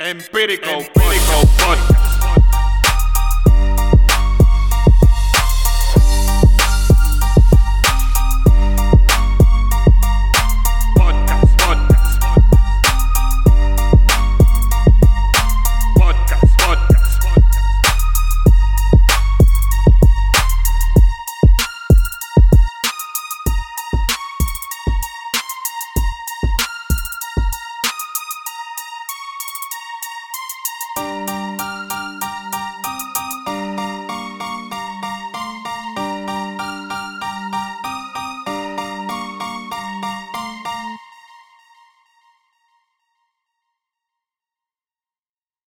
Empirical, Empirical empirical.